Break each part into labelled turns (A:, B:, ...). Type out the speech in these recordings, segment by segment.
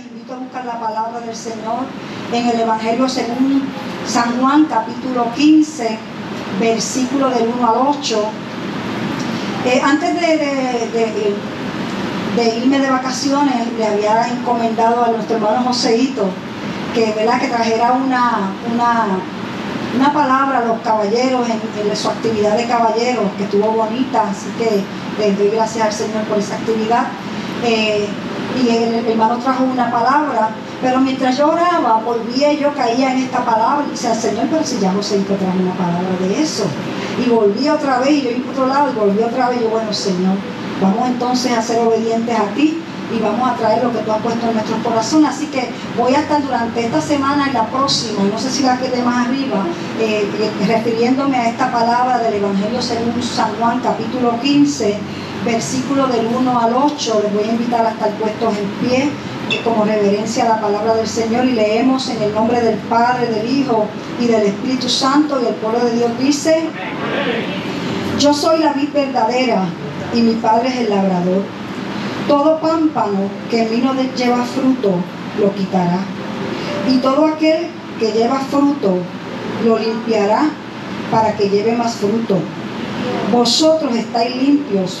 A: invito a buscar la palabra del Señor en el Evangelio según San Juan capítulo 15, versículo del 1 al 8. Eh, antes de, irme de vacaciones, le había encomendado a nuestro hermano Joseito que, ¿verdad? que trajera una, una, una palabra a los caballeros en, su actividad de caballeros, que estuvo bonita, así que les doy gracias al Señor por esa actividad. Eh, y el, hermano trajo una palabra, pero mientras yo oraba, volvía y yo caía en esta palabra y decía, Señor, pero si ya Joseito trajo una palabra de eso. Y volví otra vez y yo iba por otro lado y volví otra vez y yo, bueno, Señor, vamos entonces a ser obedientes a ti y vamos a traer lo que tú has puesto en nuestro corazón. Así que voy a estar durante esta semana y la próxima, no sé si la quede más arriba, eh, eh, refiriéndome a esta palabra del Evangelio según San Juan, capítulo 15, versículo del 1 al 8. Les voy a invitar a estar puestos en pie eh, como reverencia a la palabra del Señor y leemos en el nombre del Padre, del Hijo y del Espíritu Santo y el pueblo de Dios dice, yo soy la vid verdadera y mi Padre es el labrador. Todo pámpano que en mí no lleva fruto, lo quitará. Y todo aquel que lleva fruto, lo limpiará para que lleve más fruto. Vosotros estáis limpios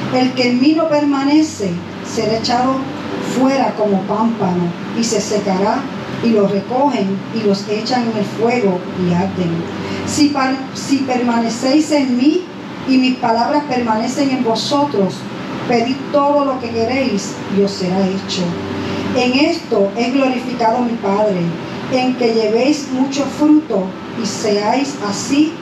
A: El que en mí no permanece será echado fuera como pámpano y se secará y los recogen y los echan en el fuego y arden. Si, si permanecéis en mí y mis palabras permanecen en vosotros, pedid todo lo que queréis y os será hecho. En esto es glorificado mi Padre, en que llevéis mucho fruto y seáis así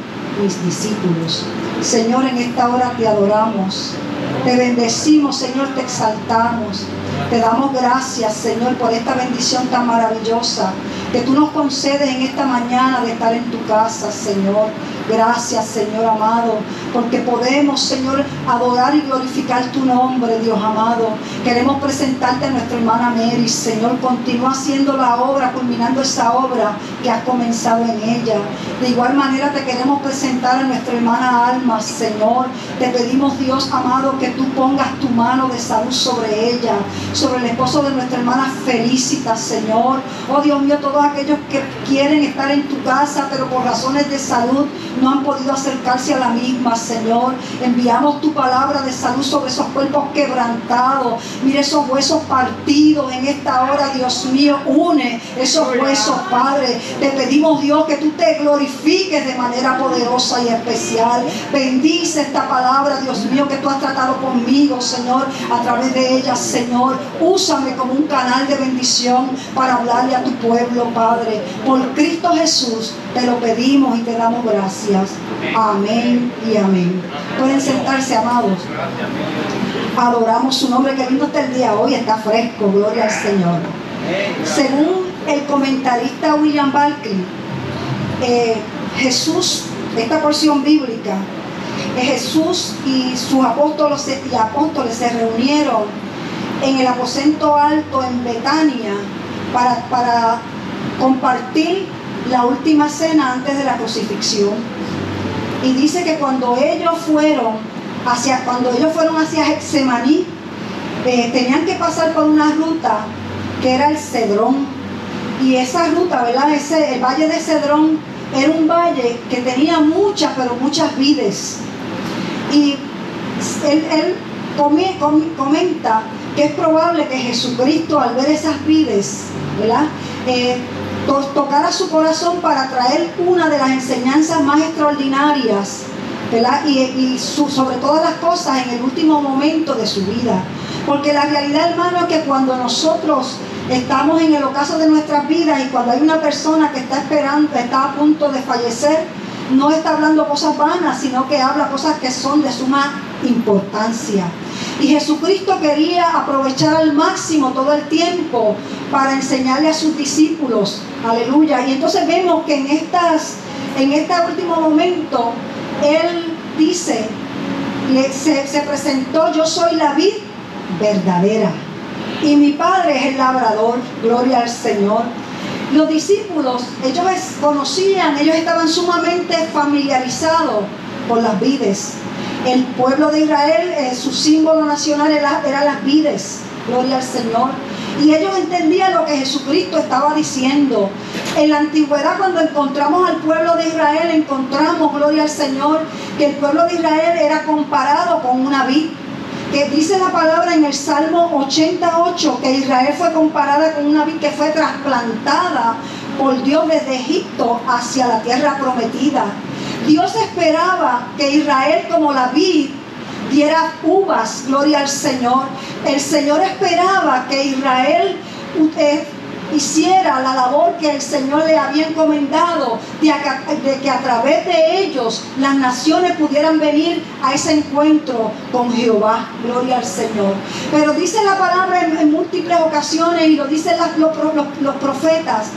A: mis discípulos. Señor, en esta hora te adoramos, te bendecimos, Señor, te exaltamos. Te damos gracias, Señor, por esta bendición tan maravillosa que tú nos concedes en esta mañana de estar en tu casa, Señor. Gracias, Señor amado, porque podemos, Señor, adorar y glorificar tu nombre, Dios amado. Queremos presentarte a nuestra hermana Mary, Señor. Continúa haciendo la obra, culminando esa obra que has comenzado en ella. De igual manera te queremos presentar a nuestra hermana Alma, Señor. Te pedimos, Dios amado, que tú pongas tu mano de salud sobre ella, sobre el esposo de nuestra hermana Felicita, Señor. Oh Dios mío, todos aquellos que quieren estar en tu casa, pero por razones de salud no han podido acercarse a la misma, Señor. Enviamos tu palabra de salud sobre esos cuerpos quebrantados. Mire esos huesos partidos en esta hora, Dios mío. Une esos huesos, Padre. Te pedimos, Dios, que tú te glorifiques de manera poderosa y especial. Bendice esta palabra, Dios mío, que tú has tratado conmigo, Señor, a través de ella, Señor. Úsame como un canal de bendición para hablarle a tu pueblo, Padre. Por Cristo Jesús te lo pedimos y te damos gracias. Amén y amén. Pueden sentarse, amados. Adoramos su nombre, que lindo está el día hoy, está fresco, gloria al Señor. Según el comentarista William Barclay, eh, Jesús, esta porción bíblica, eh, Jesús y sus apóstoles y apóstoles se reunieron en el aposento alto en Betania para, para compartir la última cena antes de la crucifixión. Y dice que cuando ellos fueron hacia, cuando ellos fueron hacia Hexemaní, eh, tenían que pasar por una ruta que era el Cedrón. Y esa ruta, ¿verdad? Ese, el valle de Cedrón era un valle que tenía muchas, pero muchas vides. Y él, él comenta que es probable que Jesucristo al ver esas vides, ¿verdad? Eh, tocara su corazón para traer una de las enseñanzas más extraordinarias, Y, sobre todas las cosas en el último momento de su vida. Porque la realidad, hermano, es que cuando nosotros estamos en el ocaso de nuestras vidas y cuando hay una persona que está esperando, está a punto de fallecer, no está hablando cosas vanas, sino que habla cosas que son de suma importancia. Y Jesucristo quería aprovechar al máximo todo el tiempo para enseñarle a sus discípulos. Aleluya. Y entonces vemos que en, estas, en este último momento, Él dice, se, se presentó, yo soy la vid verdadera. Y mi padre es el labrador, gloria al Señor. Los discípulos, ellos conocían, ellos estaban sumamente familiarizados con las vides. El pueblo de Israel, eh, su símbolo nacional era, era las vides, gloria al Señor. Y ellos entendían lo que Jesucristo estaba diciendo. En la antigüedad, cuando encontramos al pueblo de Israel, encontramos, gloria al Señor, que el pueblo de Israel era comparado con una vid que dice la palabra en el Salmo 88 que Israel fue comparada con una vid que fue trasplantada por Dios desde Egipto hacia la tierra prometida. Dios esperaba que Israel como la vid diera uvas, gloria al Señor. El Señor esperaba que Israel eh, hiciera la labor que el Señor le había encomendado, de, que a través de ellos las naciones pudieran venir a ese encuentro con Jehová. Gloria al Señor. Pero dice la palabra en, múltiples ocasiones y lo dicen los profetas,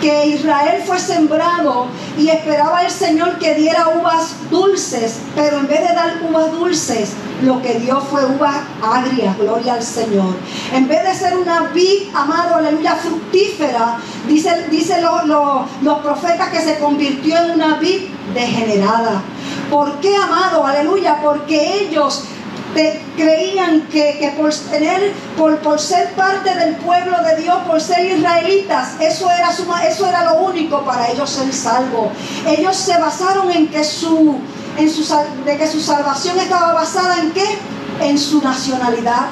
A: que Israel fue sembrado y esperaba el Señor que diera uvas dulces, pero en vez de dar uvas dulces, lo que dio fue uvas agrias, gloria al Señor. En vez de ser una vid, amado, aleluya, fructífera, dicen dice los profetas que se convirtió en una vid degenerada. ¿Por qué, amado? Aleluya, porque ellos creían que, por tener, por, por, ser parte del pueblo de Dios, por ser israelitas, eso era, eso era lo único para ellos ser salvos. Ellos se basaron en que su, en su, de que su salvación estaba basada en qué? En su nacionalidad.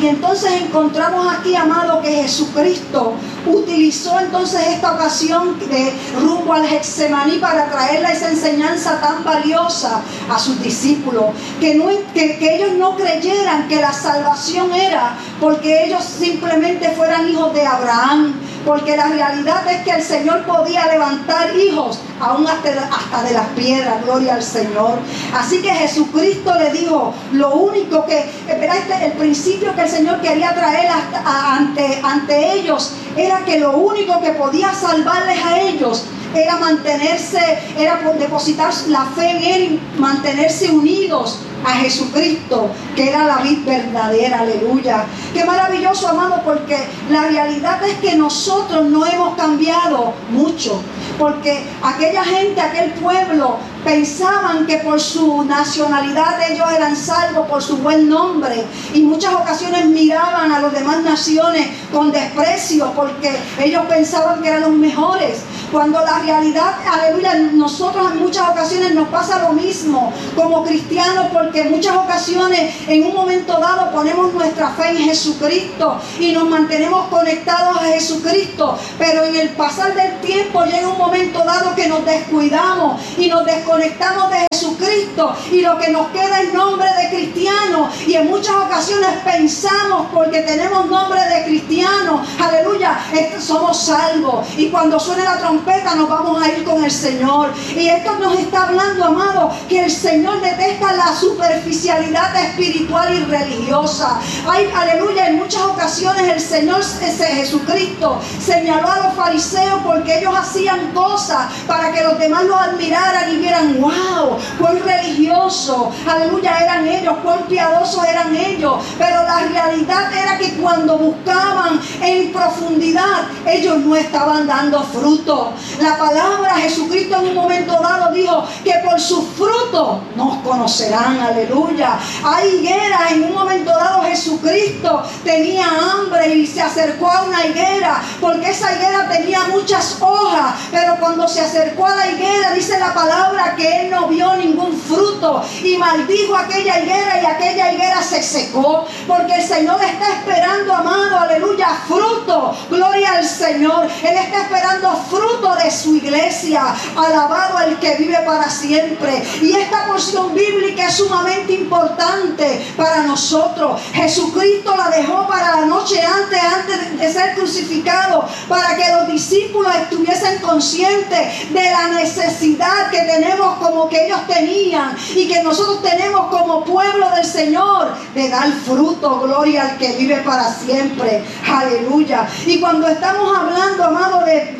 A: Y entonces encontramos aquí, amado, que Jesucristo utilizó entonces esta ocasión de rumbo al Getsemaní para traerle esa enseñanza tan valiosa a sus discípulos. Que, que ellos no creyeran que la salvación era porque ellos simplemente fueran hijos de Abraham. Porque la realidad es que el Señor podía levantar hijos aún hasta, hasta de las piedras, gloria al Señor. Así que Jesucristo le dijo, lo único que, espera, este, el principio que el Señor quería traer ante, ante ellos era que lo único que podía salvarles a ellos era mantenerse, era depositar la fe en Él, mantenerse unidos a Jesucristo, que era la vida verdadera, aleluya. Qué maravilloso, amado, porque la realidad es que nosotros no hemos cambiado mucho, porque aquella gente, aquel pueblo, pensaban que por su nacionalidad ellos eran salvos, por su buen nombre, y muchas ocasiones miraban a las demás naciones con desprecio, porque ellos pensaban que eran los mejores. Cuando la realidad, aleluya, nosotros en muchas ocasiones nos pasa lo mismo como cristianos, porque en muchas ocasiones en un momento dado ponemos nuestra fe en Jesucristo y nos mantenemos conectados a Jesucristo, pero en el pasar del tiempo llega un momento dado que nos descuidamos y nos desconectamos de Jesucristo y lo que nos queda es nombre de cristiano. Y en muchas ocasiones pensamos porque tenemos nombre de cristiano, aleluya, somos salvos. Y cuando suene la trompeta nos vamos a ir con el Señor. Y esto nos está hablando, amado, que el Señor detesta la superficialidad espiritual y religiosa. Ay, aleluya, en muchas ocasiones el Señor ese Jesucristo señaló a los fariseos porque ellos hacían cosas para que los demás los admiraran y vieran, wow, cuán religioso, aleluya, eran ellos, cuán piadosos eran ellos. Pero la realidad era que cuando buscaban en profundidad, ellos no estaban dando fruto. La palabra Jesucristo en un momento dado dijo que por sus frutos nos conocerán. Aleluya. Hay higuera. En un momento dado Jesucristo tenía hambre y se acercó a una higuera porque esa higuera tenía muchas hojas. Pero cuando se acercó a la higuera dice la palabra que él no vio ningún fruto y maldijo aquella higuera y aquella higuera se secó porque el Señor está esperando, amado, aleluya, fruto. Gloria al Señor. Él está esperando fruto de su iglesia. Alabado el que vive para siempre. Y esta porción bíblica es sumamente importante para nosotros. Jesucristo la dejó para la noche antes, antes de ser crucificado, para que los discípulos estuviesen conscientes de la necesidad que tenemos como que ellos tenían y que nosotros tenemos como pueblo del Señor de dar fruto, gloria al que vive para siempre. Aleluya. Y cuando estamos hablando, amado, de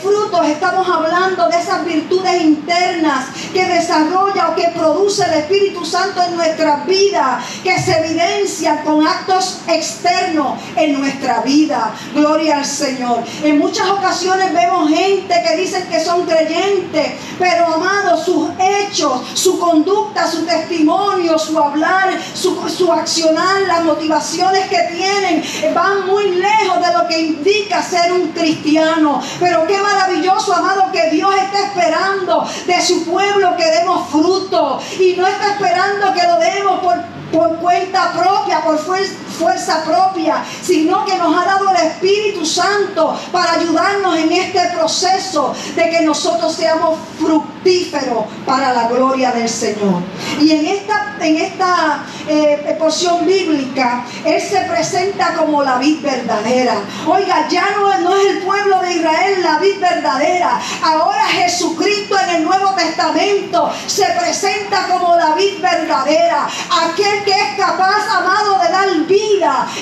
A: frutos, estamos hablando de esas virtudes internas que desarrolla o que produce el Espíritu Santo en nuestra vida, que se evidencia con actos externos en nuestra vida. Gloria al Señor. En muchas ocasiones vemos gente que dicen que son creyentes, pero amados, sus hechos, su conducta, su testimonio, su hablar, su, su accionar, las motivaciones que tienen, van muy lejos de lo que indica ser un cristiano. Pero qué maravilloso, amado, que Dios está esperando de su pueblo que demos fruto. Y no está esperando que lo demos por, por cuenta propia, por fuerza propia, sino que nos ha dado el Espíritu Santo para ayudarnos en este proceso de que nosotros seamos fructíferos para la gloria del Señor. Y en esta, en esta eh, porción bíblica, Él se presenta como la vid verdadera. Oiga, ya no, no es el pueblo de Israel la vid verdadera. Ahora Jesucristo en el Nuevo Testamento se presenta como la vid verdadera. Aquel que es capaz, amado, de dar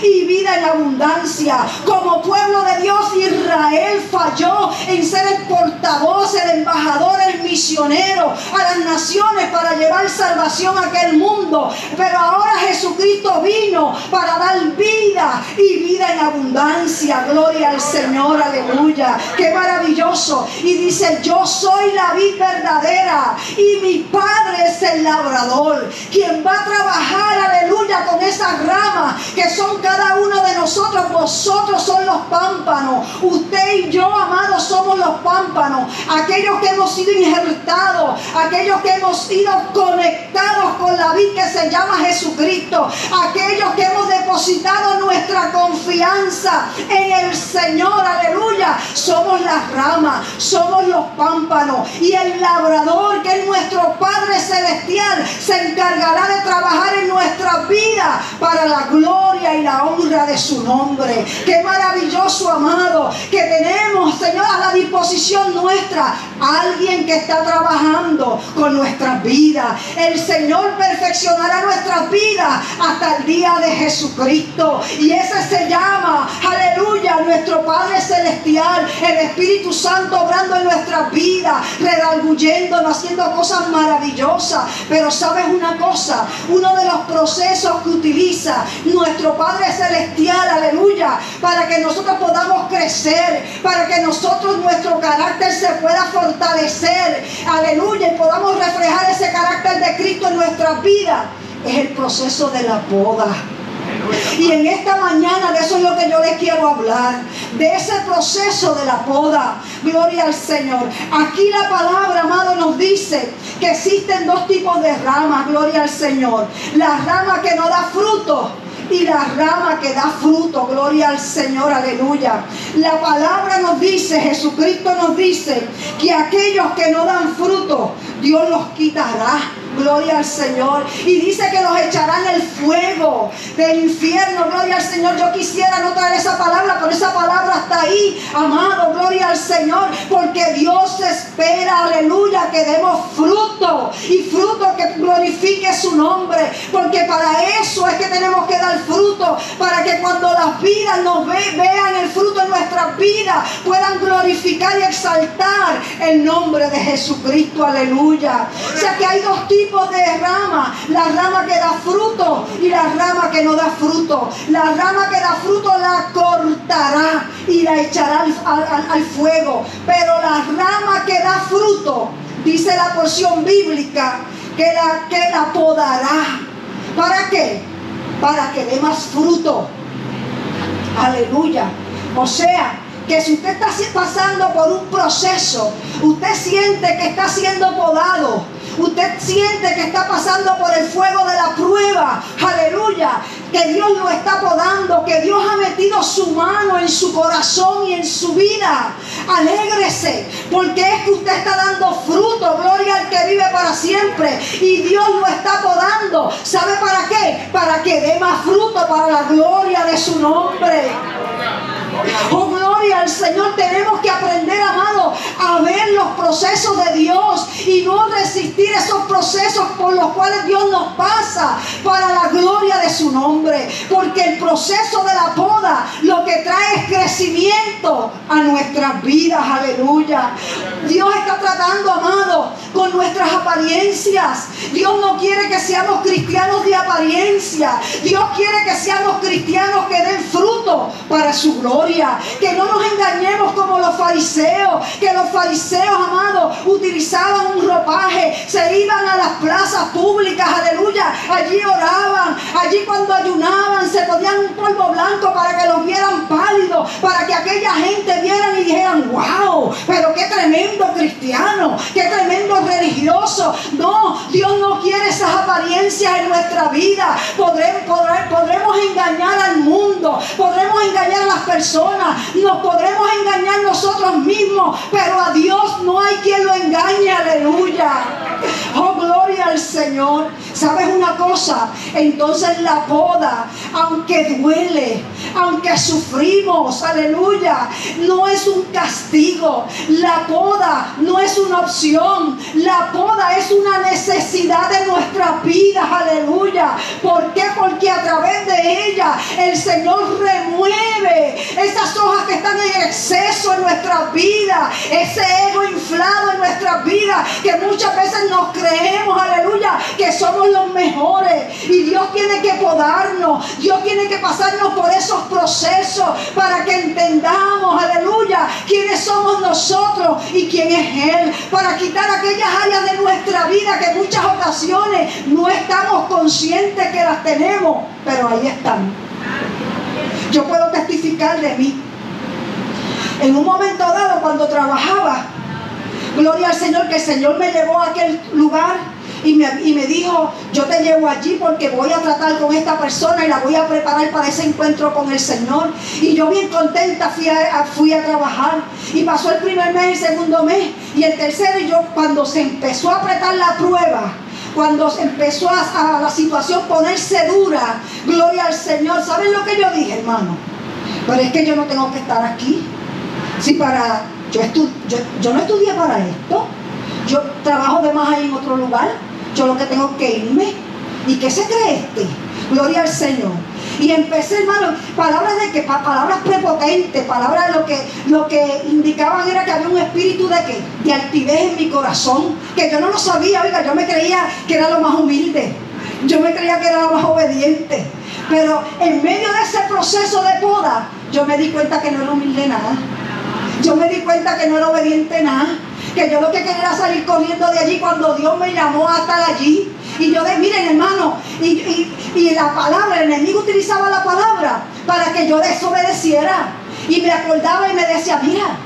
A: y vida en abundancia. Como pueblo de Dios, Israel falló en ser el portavoz, el embajador, el misionero a las naciones para llevar salvación a aquel mundo. Pero ahora Jesucristo vino para dar vida y vida en abundancia. Gloria al Señor, aleluya. Qué maravilloso. Y dice, yo soy la vida verdadera y mi Padre es el labrador, quien va a trabajar, aleluya, con esas ramas son cada uno de nosotros. Vosotros son los pámpanos. Usted y yo, amados, somos los pámpanos. Aquellos que hemos sido injertados, aquellos que hemos sido conectados con la vida que se llama Jesucristo, aquellos que hemos depositado nuestra confianza en el Señor, aleluya. Somos las ramas, somos los pámpanos y el labrador que es nuestro Padre Celestial se encargará de trabajar en nuestra vida para la gloria y la honra de su nombre. Qué maravilloso, amado, que tenemos, Señor, a la disposición nuestra alguien que está trabajando con nuestras vidas. El Señor perfeccionará nuestras vidas hasta el día de Jesucristo. Y ese se llama, aleluya, nuestro Padre Celestial, el Espíritu Santo obrando en nuestras vidas, redarguyéndonos, haciendo cosas maravillosas. Pero sabes una cosa, uno de los procesos que utiliza nuestro Padre Celestial, aleluya, para que nosotros podamos crecer, para que nosotros, nuestro carácter se pueda fortalecer, aleluya, y podamos reflejar ese carácter de Cristo en nuestras vidas, es el proceso de la boda. Y en esta mañana de eso es lo que yo les quiero hablar, de ese proceso de la poda. Gloria al Señor. Aquí la palabra, amado, nos dice que existen dos tipos de ramas, gloria al Señor. La rama que no da fruto y la rama que da fruto. Gloria al Señor, aleluya. La palabra nos dice, Jesucristo nos dice, que aquellos que no dan fruto, Dios los quitará. Gloria al Señor. Y dice que los echarán el fuego del infierno. Gloria al Señor. Yo quisiera no traer esa palabra, pero esa palabra está ahí. Amado, gloria al Señor. Porque Dios espera, aleluya, que demos fruto. Y fruto que glorifique su nombre. Porque para es que tenemos que dar fruto. Para que cuando las vidas nos vean el fruto en nuestras vidas, puedan glorificar y exaltar el nombre de Jesucristo. Aleluya. O sea que hay dos tipos de rama. La rama que da fruto y la rama que no da fruto. La rama que da fruto la cortará y la echará al, fuego. Pero la rama que da fruto, dice la porción bíblica, que la, que la podará. ¿Para qué? Para que dé más fruto. Aleluya. O sea, que si usted está pasando por un proceso, usted siente que está siendo podado, usted siente que está pasando por el fuego de la prueba, aleluya, que Dios lo está podando, que Dios ha metido su mano en su corazón y en su vida, alégrese, porque es que usted está dando fruto, gloria al que vive para siempre, y Dios lo está podando, ¿sabe para qué? Para que dé más fruto para la gloria de su nombre. Oh, gloria al Señor. Tenemos que aprender, amado, a ver los procesos de Dios y no resistir esos procesos por los cuales Dios nos pasa para la gloria de su nombre. Porque el proceso de la poda lo que trae es crecimiento a nuestras vidas. Aleluya. Dios está tratando, amado, con nuestras apariencias. Dios no quiere que seamos cristianos de apariencia. Dios quiere que seamos cristianos que den fruto para su gloria. Que no nos engañemos como los fariseos. Que los fariseos, amados, utilizaban un ropaje. Se iban a las plazas públicas. Aleluya. Allí oraban. Allí cuando ayunaban se ponían un polvo blanco para que los vieran pálidos. Para que aquella gente vieran y dijeran, wow, pero qué tremendo cristiano. Qué tremendo religioso. No, Dios no quiere esas apariencias en nuestra vida. Podremos, podremos engañar al mundo, podremos engañar a las personas, nos podremos engañar nosotros mismos, pero a Dios no hay quien lo engañe. Aleluya. Oh, gloria al Señor. ¿Sabes una cosa? Entonces la poda, aunque duele, aunque sufrimos, aleluya, no es un castigo. La poda no es una opción. La poda es una necesidad de nuestras vidas, aleluya. ¿Por qué? Porque a través de ella el Señor remueve esas hojas que están en exceso en nuestras vidas, ese ego inflado en nuestras vidas, que muchas veces nos creemos, aleluya, que somos los mejores. Y Dios tiene que podarnos, Dios tiene que pasarnos por esos procesos para que entendamos, aleluya, quiénes somos nosotros y quién es Él, para quitar aquellas áreas de nuestra vida que en muchas ocasiones no estamos conscientes que las tenemos, pero ahí están. Yo puedo testificar de mí. En un momento dado, cuando trabajaba, gloria al Señor, que el Señor me llevó a aquel lugar y me, dijo, yo te llevo allí porque voy a tratar con esta persona y la voy a preparar para ese encuentro con el Señor. Y yo bien contenta fui a, fui a trabajar y pasó el primer mes, el segundo mes y el tercero y yo cuando se empezó a apretar la prueba, cuando empezó a, la situación ponerse dura, gloria al Señor. ¿Saben lo que yo dije, hermano? Pero es que yo no tengo que estar aquí. Si para, yo, yo, yo no estudié para esto. Yo trabajo de más ahí en otro lugar yo lo que tengo que irme. ¿Y qué se cree este? Gloria al Señor. Y empecé, hermano, palabras de que, palabras prepotentes, palabras lo que, lo que indicaban era que había un espíritu de que, de altivez en mi corazón, que yo no lo sabía, oiga, yo me creía que era lo más humilde, yo me creía que era lo más obediente. Pero en medio de ese proceso de poda, yo me di cuenta que no era humilde nada. Yo me di cuenta que no era obediente nada que yo lo que quería era salir corriendo de allí cuando Dios me llamó a estar allí. Y yo miren hermano, y, la palabra, el enemigo utilizaba la palabra para que yo desobedeciera. Y me acordaba y me decía, mira,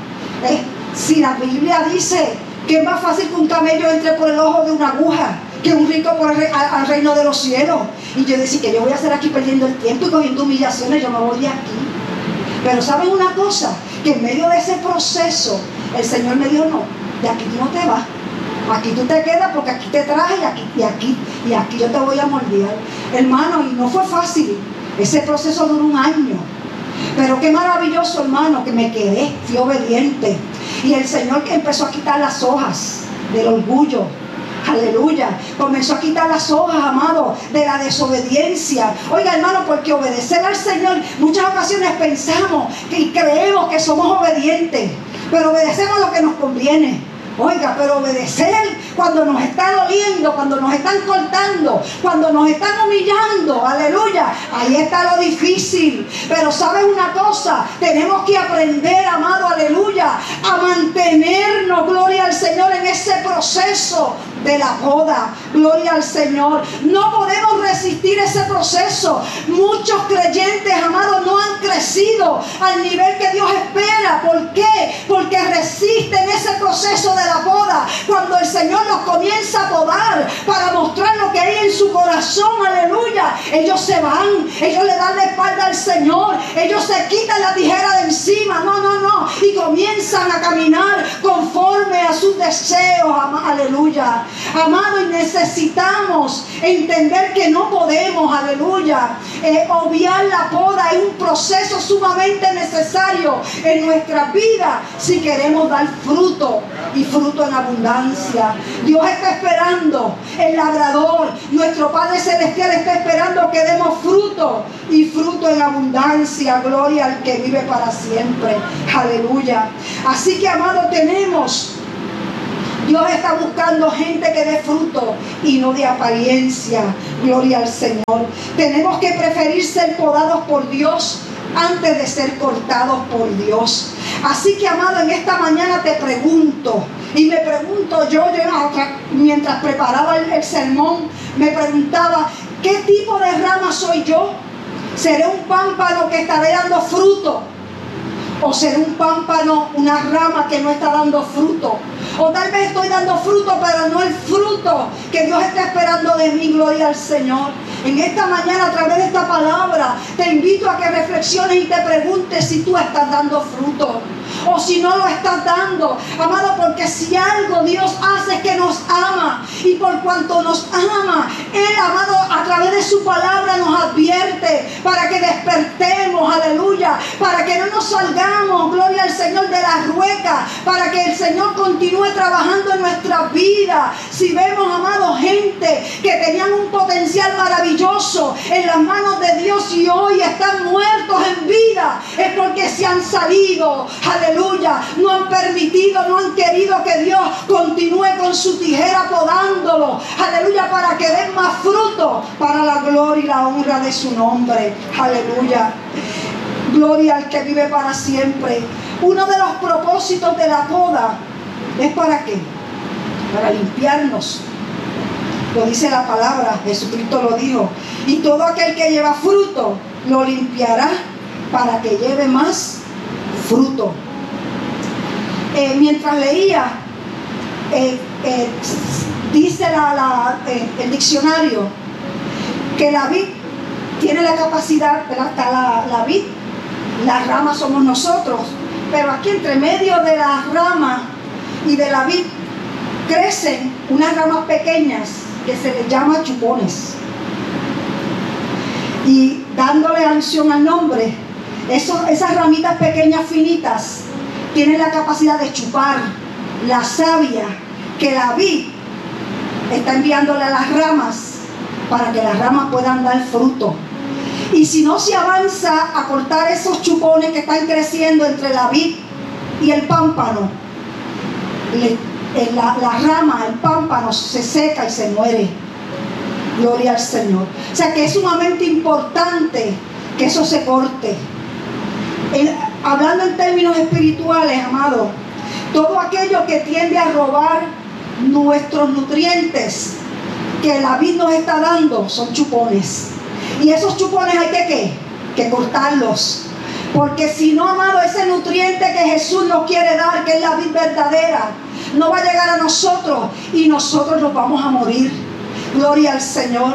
A: eh, si la Biblia dice que es más fácil que un camello entre por el ojo de una aguja, que un rico por el, reino de los cielos. Y yo decía que yo voy a estar aquí perdiendo el tiempo y cogiendo humillaciones, yo me voy de aquí. Pero ¿saben una cosa? Que en medio de ese proceso, el Señor me dijo, no, de aquí tú no te vas. Aquí tú te quedas porque aquí te traje y aquí, y aquí, y aquí yo te voy a moldear. Hermano, y no fue fácil. Ese proceso duró un año. Pero qué maravilloso, hermano, que me quedé, fui obediente. Y el Señor que empezó a quitar las hojas del orgullo. Aleluya. Comenzó a quitar las hojas, amado, de la desobediencia. Oiga, hermano, porque obedecer al Señor, muchas ocasiones pensamos y creemos que somos obedientes pero obedecemos lo que nos conviene. Oiga, pero obedecer cuando nos está doliendo, cuando nos están cortando, cuando nos están humillando, aleluya, ahí está lo difícil. Pero sabes una cosa, tenemos que aprender, amado, aleluya, a mantenernos, gloria al Señor, en ese proceso de la boda. Gloria al Señor. No podemos resistir ese proceso. Muchos creyentes, amados, no han crecido al nivel que Dios espera. ¿Por qué? Porque resisten ese proceso de la boda. Cuando el Señor los comienza a podar para mostrar lo que hay en su corazón. Aleluya. Ellos se van. Ellos le dan la espalda al Señor. Ellos se quitan la tijera de encima. No, no, no. Y comienzan a caminar conforme a sus deseos. Aleluya. Amado, y necesitamos entender que no podemos, aleluya, eh, obviar la poda. Es un proceso sumamente necesario en nuestra vida si queremos dar fruto y fruto en abundancia. Dios está esperando, el labrador, nuestro Padre Celestial está esperando que demos fruto y fruto en abundancia. Gloria al que vive para siempre. Aleluya. Así que, amado, tenemos Dios está buscando gente que dé fruto y no de apariencia. Gloria al Señor. Tenemos que preferir ser podados por Dios antes de ser cortados por Dios. Así que, amado, en esta mañana te pregunto, y me pregunto yo, mientras preparaba el sermón, me preguntaba, ¿qué tipo de rama soy yo? ¿Seré un pámpano que estaré dando fruto? ¿O seré un pámpano, una rama que no está dando fruto? O tal vez estoy dando fruto, pero no el fruto que Dios está esperando de mí, gloria al Señor. En esta mañana, a través de esta palabra, te invito a que reflexiones y te preguntes si tú estás dando fruto o si no lo estás dando. Amado, porque si algo Dios hace es que nos ama. Y por cuanto nos ama, Él, amado, a través de su palabra nos advierte para que despertemos, aleluya, para que no nos salgamos, gloria al Señor, de la rueca, para que el Señor continúe trabajando en nuestra vida. Si vemos, amado, gente que tenían un potencial maravilloso en las manos de Dios y hoy están muertos en vida, es porque se han salido, aleluya, no han permitido, no han querido que Dios continúe con su tijera podándolo, aleluya, para que den más fruto para la gloria y la honra de su nombre, aleluya. Gloria al que vive para siempre. Uno de los propósitos de la poda es para qué? Para limpiarnos. Lo dice la palabra, Jesucristo lo dijo. Y todo aquel que lleva fruto lo limpiará para que lleve más fruto. Eh, mientras leía, eh, eh, dice el diccionario que la vid tiene la capacidad, hasta la, la vid, las ramas somos nosotros, pero aquí entre medio de las ramas y de la vid crecen unas ramas pequeñas que se les llama chupones. Y dándole alusión al nombre, esas ramitas pequeñas finitas tienen la capacidad de chupar la savia que la vid está enviándole a las ramas para que las ramas puedan dar fruto. Y si no se avanza a cortar esos chupones que están creciendo entre la vid y el pámpano, la, rama, el pámpano se seca y se muere. Gloria al Señor. O sea que es sumamente importante que eso se corte hablando en términos espirituales, amado, todo aquello que tiende a robar nuestros nutrientes que la vida nos está dando son chupones. Y esos chupones hay que ¿qué? Que cortarlos. Porque si no, amado, ese nutriente que Jesús nos quiere dar, que es la vida verdadera, no va a llegar a nosotros y nosotros nos vamos a morir. Gloria al Señor.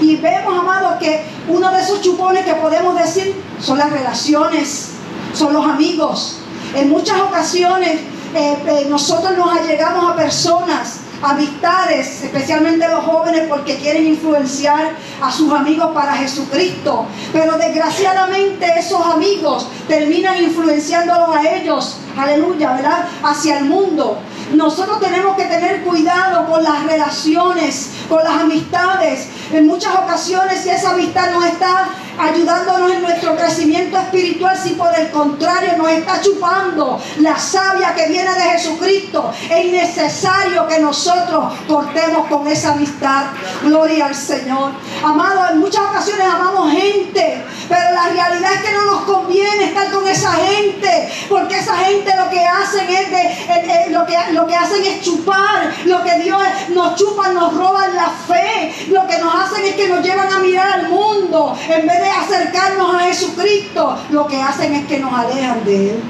A: Y vemos, amado, que uno de esos chupones que podemos decir son las relaciones son los amigos. En muchas ocasiones eh, eh, nosotros nos allegamos a personas, amistades, especialmente los jóvenes, porque quieren influenciar a sus amigos para Jesucristo. Pero desgraciadamente esos amigos terminan influenciándolos a ellos, aleluya, ¿verdad? Hacia el mundo. Nosotros tenemos que tener cuidado con las relaciones, con las amistades. En muchas ocasiones si esa amistad no está ayudándonos en nuestro crecimiento espiritual, si por el contrario nos está chupando la savia que viene de Jesucristo, es necesario que nosotros cortemos con esa amistad. Gloria al Señor. Amado, en muchas ocasiones amamos gente, pero la realidad es que no nos conviene estar con esa gente, porque esa gente lo que hacen es lo, que, lo que hacen es chupar, lo que Dios nos chupa, nos roban la fe, lo que nos hacen es que nos llevan a mirar al mundo en vez acercarnos a Jesucristo, lo que hacen es que nos alejan de Él.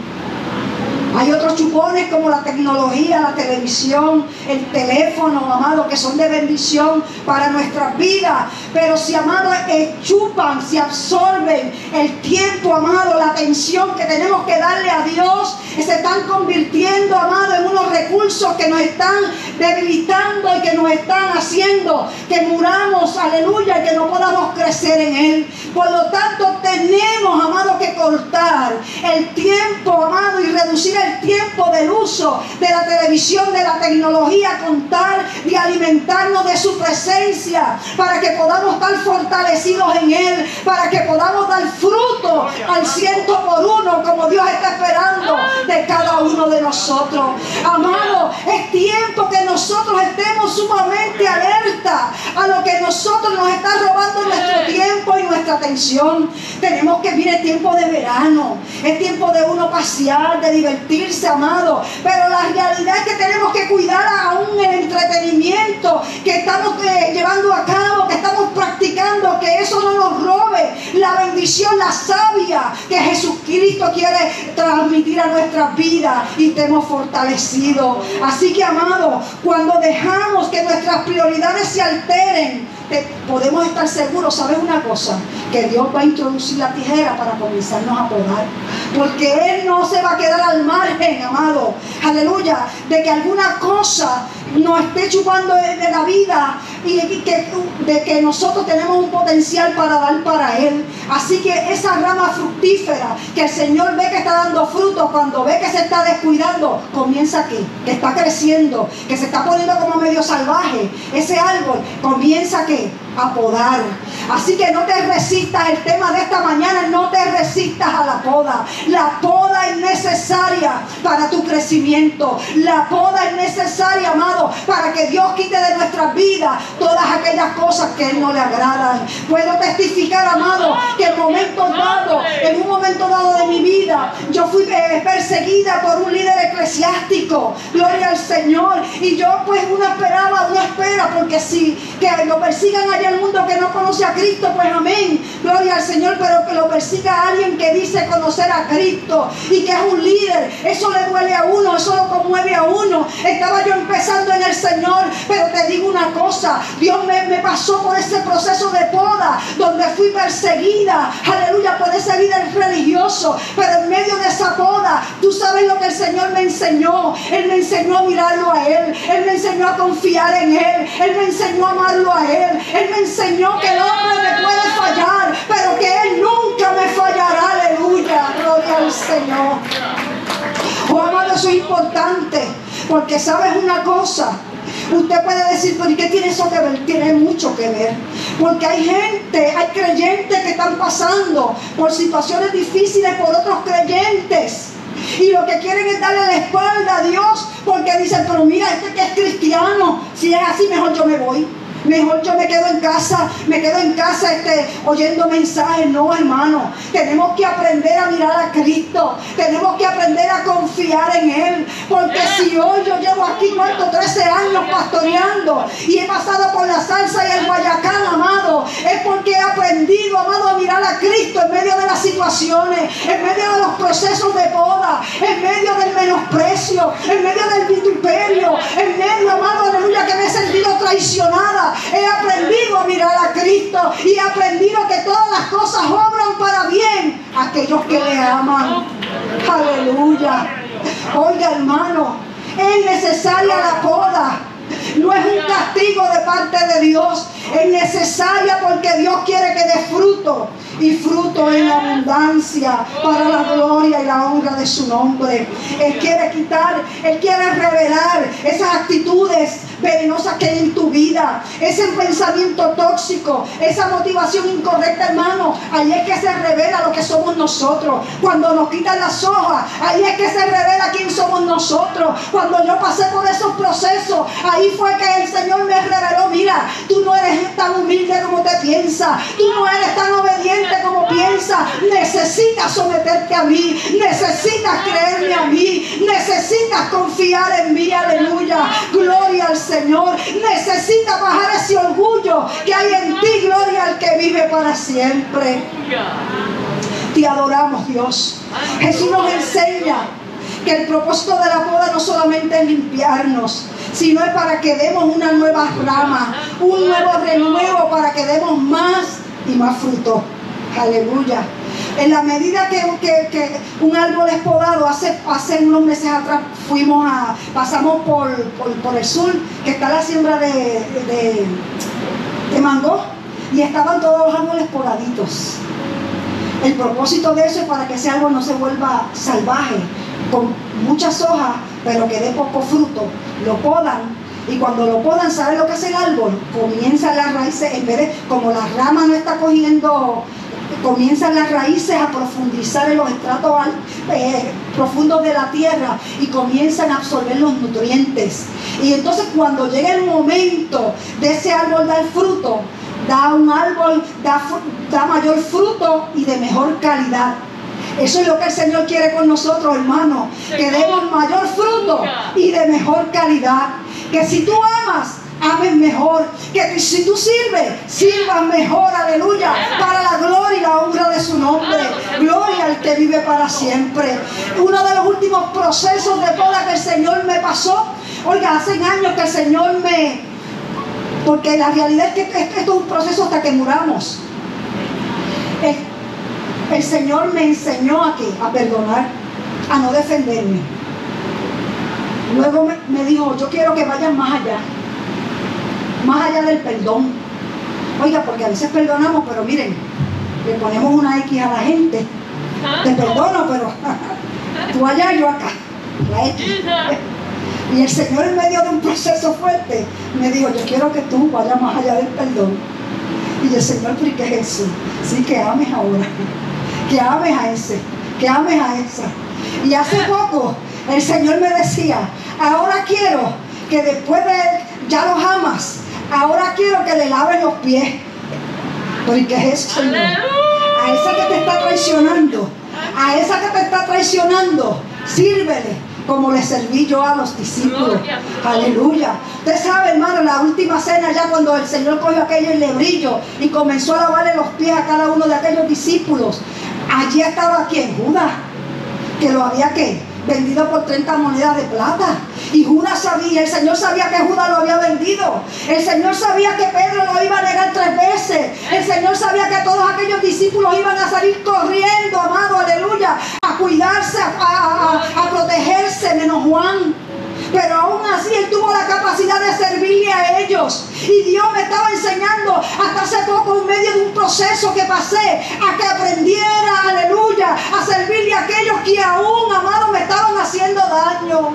A: Hay otros chupones como la tecnología, la televisión, el teléfono, amado, que son de bendición para nuestras vidas. Pero si, amado, eh, chupan, si absorben el tiempo, amado, la atención que tenemos que darle a Dios, se están convirtiendo, amado, en unos recursos que nos están debilitando y que nos están haciendo que muramos, aleluya, y que no podamos crecer en Él. Por lo tanto, tenemos, amado, que cortar el tiempo, amado, y reducir el tiempo del uso de la televisión, de la tecnología, contar y alimentarnos de su presencia, para que podamos estar fortalecidos en Él, para que podamos dar fruto al ciento por uno, como Dios está esperando de cada uno de nosotros. Amado, es tiempo que nosotros estemos sumamente alerta a lo que nosotros nos está robando nuestro tiempo y nuestra atención. Tenemos que el tiempo de verano, es tiempo de uno pasear, de divertirse, amado. Pero la realidad es que tenemos que cuidar aún el entretenimiento que estamos eh, llevando a cabo, que estamos practicando, que eso no nos robe la bendición, la sabia que Jesucristo quiere transmitir a nuestras vidas y estemos fortalecidos. Así que, amado, cuando dejamos que nuestras prioridades se alteren, podemos estar seguros, ¿sabes una cosa? Que Dios va a introducir la tijera para comenzarnos a podar. Porque Él no se va a quedar al margen, amado. Aleluya. De que alguna cosa nos esté chupando de, la vida y que, de que nosotros tenemos un potencial para dar para Él. Así que esa rama fructífera que el Señor ve que está dando fruto, cuando ve que se está descuidando, comienza aquí, que está creciendo, que se está poniendo como medio salvaje. Ese árbol comienza que a podar. Así que no te resistas, el tema de esta mañana, no te resistas a la poda. La poda es necesaria para tu crecimiento. La poda es necesaria, amado, para que Dios quite de nuestras vidas todas aquellas cosas que Él no le agradan. Puedo testificar, amado, que en momento dado, en un momento dado de mi vida, yo fui eh, perseguida por un líder eclesiástico. Gloria al Señor. Y yo pues uno esperaba, una espera, porque si que lo persigan allá el mundo que no conoce a Cristo, pues amén. Gloria al Señor, pero que lo persiga alguien que dice conocer a Cristo y que es un líder. Eso le duele a uno, eso lo conmueve a uno. Estaba yo empezando en el Señor, pero te digo una cosa, Dios me, me pasó por ese proceso de poda, donde fui perseguida, aleluya, por ese líder religioso, pero en medio de esa poda, tú sabes lo que el Señor me enseñó. Él me enseñó a mirarlo a Él, Él me enseñó a confiar en Él, Él me enseñó a amarlo a Él me enseñó que el hombre me puede fallar, pero que Él nunca me fallará. Aleluya, gloria al Señor. Oh, amado, eso es importante, porque sabes una cosa. Usted puede decir, pero ¿y qué tiene eso que ver? Tiene mucho que ver. Porque hay gente, hay creyentes que están pasando por situaciones difíciles por otros creyentes. Y lo que quieren es darle la espalda a Dios porque dicen, pero mira, este que es cristiano, si es así, mejor yo me voy. Mejor yo me quedo en casa, me quedo en casa este, oyendo mensajes. No, hermano. Tenemos que aprender a mirar a Cristo. Tenemos que aprender a confiar en Él. Porque si hoy yo llevo aquí muerto 13 años pastoreando y he pasado por la salsa y el guayacán, amado, es porque he aprendido, amado, a mirar a Cristo en medio de las situaciones, en medio de los procesos de boda, en medio del menosprecio, en medio del vituperio, en medio, amado, aleluya, que me he sentido traicionada he aprendido a mirar a Cristo y he aprendido que todas las cosas obran para bien a aquellos que le aman. Aleluya. Oiga, hermano, es necesaria la poda. No es un castigo de parte de Dios. Es necesaria porque Dios quiere que dé fruto y fruto en abundancia para la gloria y la honra de su nombre. Él quiere quitar, Él quiere revelar esas actitudes venenosas que en tu ese pensamiento tóxico, esa motivación incorrecta, hermano. Ahí es que se revela lo que somos nosotros. Cuando nos quitan las hojas, ahí es que se revela quién somos nosotros. Cuando yo pasé por esos procesos, ahí fue que el Señor me reveló, mira, tú no eres tan humilde como te piensas, tú no eres tan obediente como piensas, necesitas someterte a mí, necesitas creerme a mí, necesitas confiar en mí, aleluya, gloria al Señor, necesitas bajar ese orgullo que hay en ti, gloria al que vive para siempre. Te adoramos Dios. Jesús nos enseña que el propósito de la poda no solamente es limpiarnos, sino es para que demos una nueva rama, un nuevo renuevo para que demos más y más fruto. Aleluya. En la medida que, un árbol es podado, hace, hace unos meses atrás fuimos a, pasamos por, el sur, que está la siembra de, de, de mango, y estaban todos los árboles podaditos. El propósito de eso es para que ese árbol no se vuelva salvaje, con muchas hojas, pero que dé poco fruto. Lo podan y cuando lo podan, ¿sabe lo que hace el árbol? Comienzan las raíces, en vez de, como la rama no está cogiendo, comienzan las raíces a profundizar en los estratos eh, profundos de la tierra y comienzan a absorber los nutrientes. Y entonces cuando llega el momento de ese árbol dar fruto, da un árbol, da, mayor fruto y de mejor calidad. Eso es lo que el Señor quiere con nosotros, hermano. Que demos mayor fruto y de mejor calidad. Que si tú amas, ames mejor. Que si tú sirves, sirvas mejor. Aleluya. Para la gloria y la honra de su nombre. Gloria al que vive para siempre. Uno de los últimos procesos de poda que el Señor me pasó. Oiga, hace años que el Señor me, porque la realidad es que esto es un proceso hasta que muramos. El, Señor me enseñó aquí a perdonar, a no defenderme. Luego me, dijo, yo quiero que vayan más allá, más allá del perdón. Oiga, porque a veces perdonamos, pero miren, le ponemos una X a la gente. Te perdono, pero tú allá, yo acá. La X. Y el Señor en medio de un proceso fuerte me dijo, yo quiero que tú vayas más allá del perdón. Y el Señor, ¿por qué es eso? Sí, que ames ahora, que ames a ese, que ames a esa. Y hace poco el Señor me decía, ahora quiero que después de ya los amas, ahora quiero que le laves los pies. ¿Por qué es eso, Señor? A esa que te está traicionando, a esa que te está traicionando, sírvele como le serví yo a los discípulos. Aleluya. Usted sabe, hermano, la última cena, ya cuando el Señor cogió aquello y le brillo y comenzó a lavarle los pies a cada uno de aquellos discípulos. Allí estaba quien, Judas, que lo había que vendido por 30 monedas de plata. Y Judas sabía, el Señor sabía que Judas lo había vendido. El Señor sabía que Pedro lo iba a negar tres veces. El Señor sabía que todos aquellos discípulos iban a salir corriendo, amado, aleluya, a cuidarse, a, a protegerse, menos Juan. Pero aún así Él tuvo la capacidad de servirle a ellos. Y Dios me estaba enseñando hasta hace poco en medio de un proceso que pasé a que aprendiera, aleluya, a servirle a aquellos que aún, amado, me estaban haciendo daño.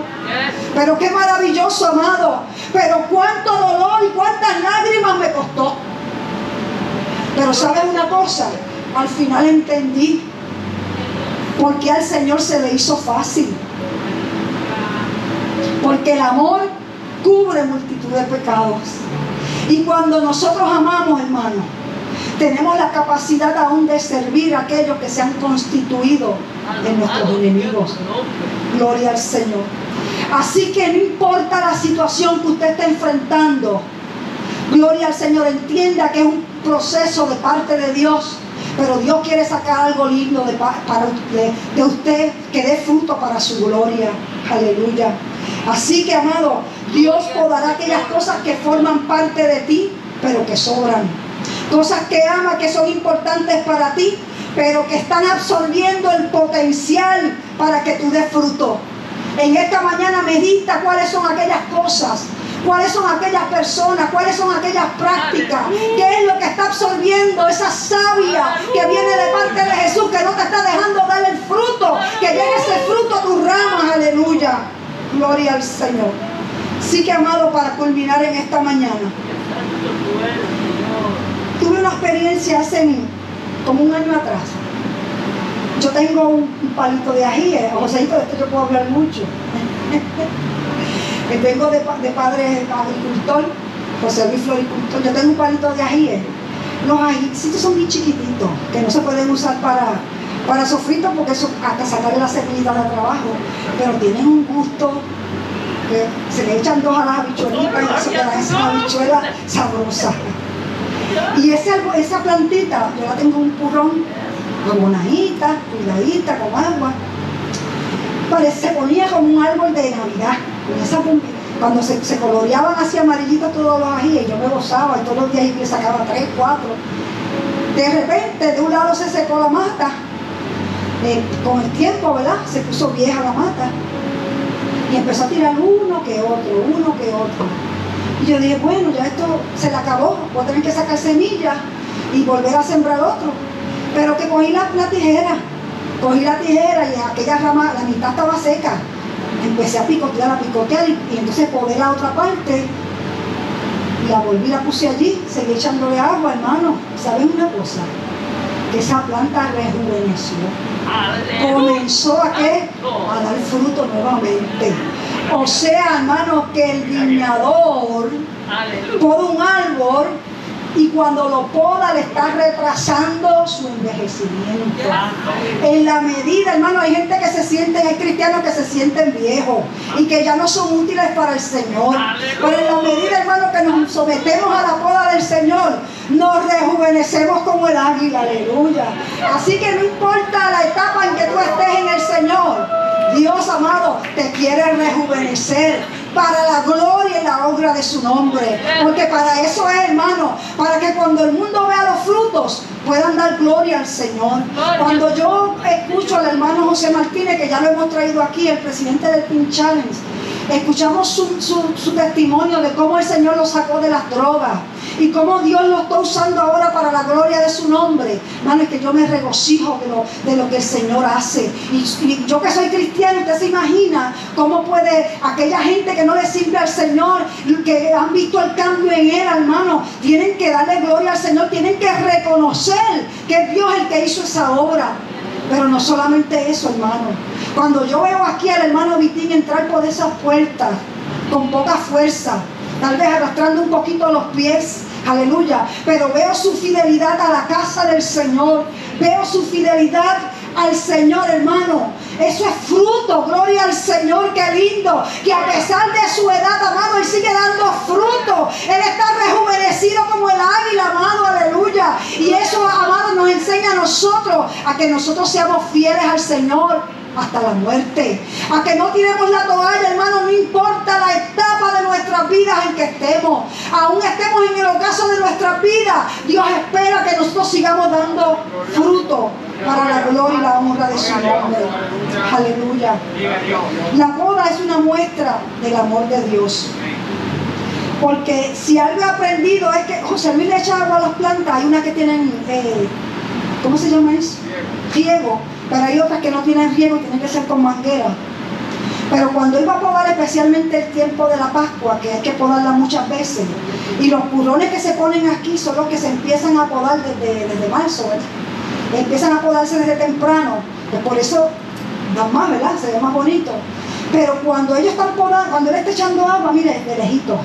A: Pero qué maravilloso, amado. Pero cuánto dolor y cuántas lágrimas me costó. Pero sabes una cosa, al final entendí porque al Señor se le hizo fácil. Porque el amor cubre multitud de pecados. Y cuando nosotros amamos, hermano, tenemos la capacidad aún de servir a aquellos que se han constituido en nuestros enemigos. Gloria al Señor. Así que no importa la situación que usted esté enfrentando, gloria al Señor, entienda que es un proceso de parte de Dios, pero Dios quiere sacar algo lindo de, para, de usted que dé fruto para su gloria. Aleluya. Así que, amado, Dios podará aquellas cosas que forman parte de ti, pero que sobran. Cosas que ama, que son importantes para ti, pero que están absorbiendo el potencial para que tú des fruto. En esta mañana medita cuáles son aquellas cosas, cuáles son aquellas personas, cuáles son aquellas prácticas, qué es lo que está absorbiendo esa savia que viene de parte de Jesús, que no te está dejando dar el fruto, que llegue ese fruto a tus ramas, aleluya. Gloria al Señor. Sí que amado, para culminar en esta mañana. Tuve una experiencia hace como un año atrás. Yo tengo un, palito de ají, José, de esto yo puedo hablar mucho. que tengo de, padre agricultor, José Luis Floricultor, yo tengo un palito de ají. Los ajícitos son muy chiquititos, que no se pueden usar para, para sofrito porque eso hasta sacarle la semilla de trabajo, pero tienen un gusto que se le echan dos a las habichuelitas y se queda esa habichuela sabrosa. Y esa, esa plantita, yo la tengo un purrón, con monadita, cuidadita, con agua. Parece, se ponía como un árbol de Navidad. cuando se, se, coloreaban así amarillitos todos los ajíes, yo me gozaba y todos los días le sacaba tres, cuatro. De repente, de un lado se secó la mata, eh, con el tiempo, ¿verdad? Se puso vieja la mata. Y empezó a tirar uno que otro, uno que otro. Y yo dije, bueno, ya esto se le acabó, voy a tener que sacar semillas y volver a sembrar otro. Pero que cogí la, tijera, cogí la tijera y aquella rama, la mitad estaba seca. Empecé a picotear, a picotear y, entonces podé la otra parte y la volví, la puse allí, seguí echándole agua, hermano. ¿Saben una cosa? Que esa planta rejuveneció. Comenzó a qué? A dar fruto nuevamente. O sea, hermano, que el viñador poda un árbol y cuando lo poda le está retrasando su envejecimiento. En la medida, hermano, hay gente que se siente, hay cristianos que se sienten viejos y que ya no son útiles para el Señor. Pero en la medida, hermano, que nos sometemos a la poda del Señor, nos rejuvenecemos como el águila, aleluya. Así que no importa la etapa en que tú estés en el Señor, Dios amado te quiere rejuvenecer para la gloria y la obra de su nombre. Porque para eso es, hermano, para que cuando el mundo vea los frutos puedan dar gloria al Señor. Cuando yo escucho al hermano José Martínez, que ya lo hemos traído aquí, el presidente del Pin Challenge, escuchamos su, testimonio de cómo el Señor lo sacó de las drogas y cómo Dios lo está usando ahora para la gloria de su nombre. Hermano, es que yo me regocijo de lo, que el Señor hace. Y, yo que soy cristiano, usted se imagina cómo puede aquella gente que no le sirve al Señor, que han visto el cambio en él, hermano, tienen que darle gloria al Señor, tienen que reconocer que es Dios el que hizo esa obra. Pero no solamente eso, hermano. Cuando yo veo aquí al hermano Vitín entrar por esas puertas con poca fuerza, tal vez arrastrando un poquito los pies, aleluya, pero veo su fidelidad a la casa del Señor, veo su fidelidad al Señor, hermano. Eso es fruto, gloria al Señor, qué lindo, que a pesar de su edad, amado, Él sigue dando fruto. Él está rejuvenecido como el águila, amado, aleluya. Y eso, amado, nos enseña a nosotros, a que nosotros seamos fieles al Señor hasta la muerte. A que no tiremos la toalla, hermano, no importa la etapa de nuestras vidas en que estemos. Aún estemos en el ocaso de nuestras vidas, Dios espera que nosotros sigamos dando fruto para la gloria y la honra de su nombre. Aleluya. La boda es una muestra del amor de Dios. Porque si algo he aprendido es que José Luis le echa agua a las plantas, hay unas que tienen, eh, ¿cómo se llama eso? Riego pero hay otras que no tienen riego y tienen que ser con manguera. Pero cuando iba a podar especialmente el tiempo de la Pascua, que hay que podarla muchas veces, y los purones que se ponen aquí son los que se empiezan a podar desde, desde marzo, empiezan a podarse desde temprano, pues por eso dan más, ¿verdad? Se ve más bonito. Pero cuando ellos están podando, cuando él está echando agua, mire, de lejito.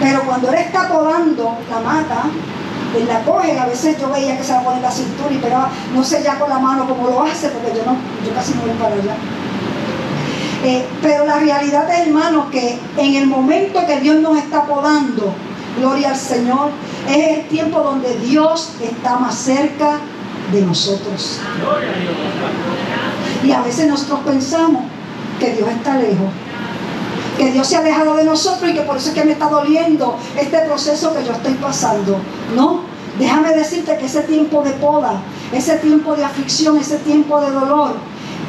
A: Pero cuando él está podando la mata, él la coge, a veces yo veía que se la pone en la cintura y pero no sé ya con la mano cómo lo hace, porque yo no, yo casi no voy para allá. Eh, pero la realidad es, hermano, que en el momento que Dios nos está podando, gloria al Señor, es el tiempo donde Dios está más cerca de nosotros. Y a veces nosotros pensamos que Dios está lejos que Dios se ha alejado de nosotros y que por eso es que me está doliendo este proceso que yo estoy pasando. No, déjame decirte que ese tiempo de poda, ese tiempo de aflicción, ese tiempo de dolor,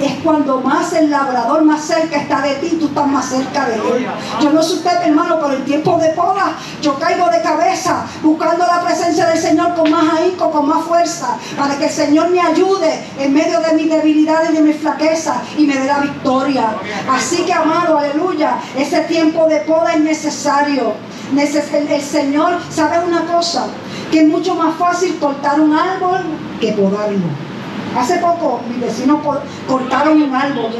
A: es cuando más el labrador más cerca está de ti, tú estás más cerca de él. Yo no sé usted, hermano, pero el tiempo de poda, yo caigo de cabeza buscando la presencia del Señor con más ahínco, con más fuerza, para que el Señor me ayude en medio de mi debilidad y de mi flaqueza y me dé la victoria. Así que, amado, aleluya, ese tiempo de poda es necesario. El Señor sabe una cosa, que es mucho más fácil cortar un árbol que podarlo. Hace poco mis vecinos cortaron un árbol,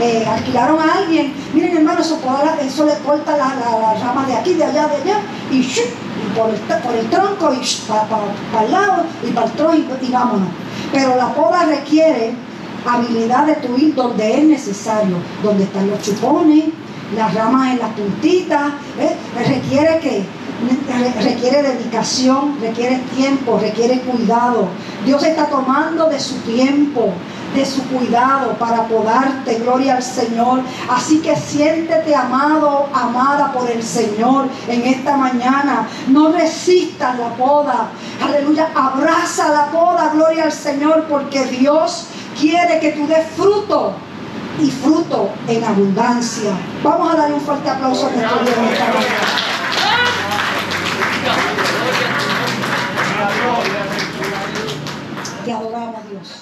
A: eh, alquilaron a alguien. Miren, hermano, eso, eso le corta la, la, rama de aquí, de allá, de allá, y, por, el, tronco, y para el lado, y para el tronco, y, vámonos. Pero la poda requiere habilidad de tu ir donde es necesario, donde están los chupones, las ramas en las puntitas, ¿eh? requiere que requiere dedicación, requiere tiempo, requiere cuidado. Dios está tomando de su tiempo, de su cuidado para podarte, gloria al Señor. Así que siéntete amado, amada por el Señor en esta mañana. No resistas la poda. Aleluya, abraza la poda, gloria al Señor, porque Dios quiere que tú des fruto y fruto en abundancia. Vamos a darle un fuerte aplauso a nuestro Dios esta mañana. Te adoramos, Dios.